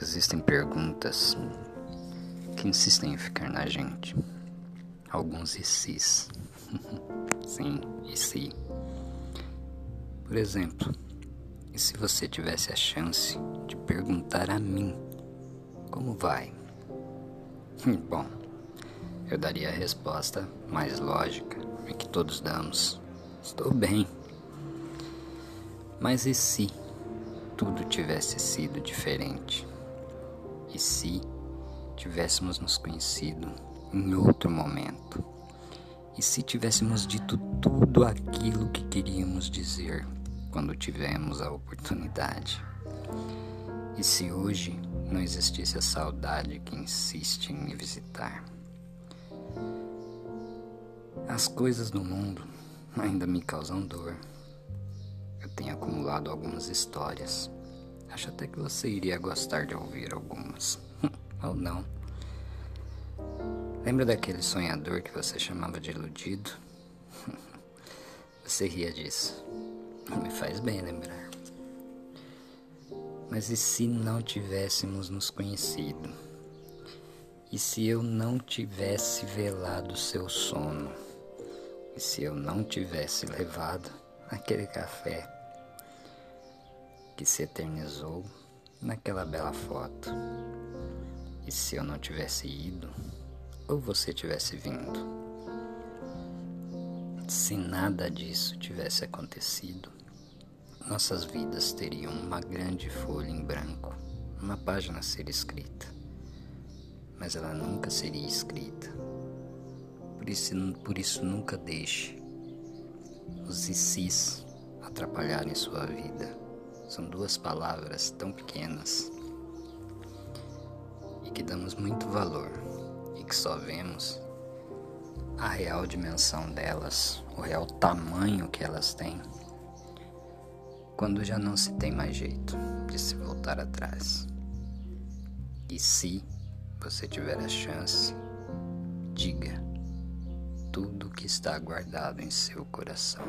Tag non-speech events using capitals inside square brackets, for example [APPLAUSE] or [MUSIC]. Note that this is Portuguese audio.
Existem perguntas que insistem em ficar na gente. Alguns e sis. [LAUGHS] Sim, e se. Por exemplo, e se você tivesse a chance de perguntar a mim como vai? [LAUGHS] Bom, eu daria a resposta mais lógica e que todos damos. Estou bem. Mas e se tudo tivesse sido diferente? E se tivéssemos nos conhecido em outro momento? E se tivéssemos dito tudo aquilo que queríamos dizer quando tivemos a oportunidade? E se hoje não existisse a saudade que insiste em me visitar? As coisas do mundo ainda me causam dor. Eu tenho acumulado algumas histórias Acho até que você iria gostar de ouvir algumas. [LAUGHS] Ou não. Lembra daquele sonhador que você chamava de iludido? [LAUGHS] Você ria disso. Me faz bem lembrar. Mas e se não tivéssemos nos conhecido? E se eu não tivesse velado seu sono? E se eu não tivesse levado aquele café que se eternizou naquela bela foto. E se eu não tivesse ido, ou você tivesse vindo? Se nada disso tivesse acontecido, nossas vidas teriam uma grande folha em branco, uma página a ser escrita. Mas ela nunca seria escrita. Por isso, por isso nunca deixe os ICs atrapalharem sua vida. São duas palavras tão pequenas e que damos muito valor e que só vemos a real dimensão delas, o real tamanho que elas têm, quando já não se tem mais jeito de se voltar atrás. E se você tiver a chance, diga tudo o que está guardado em seu coração.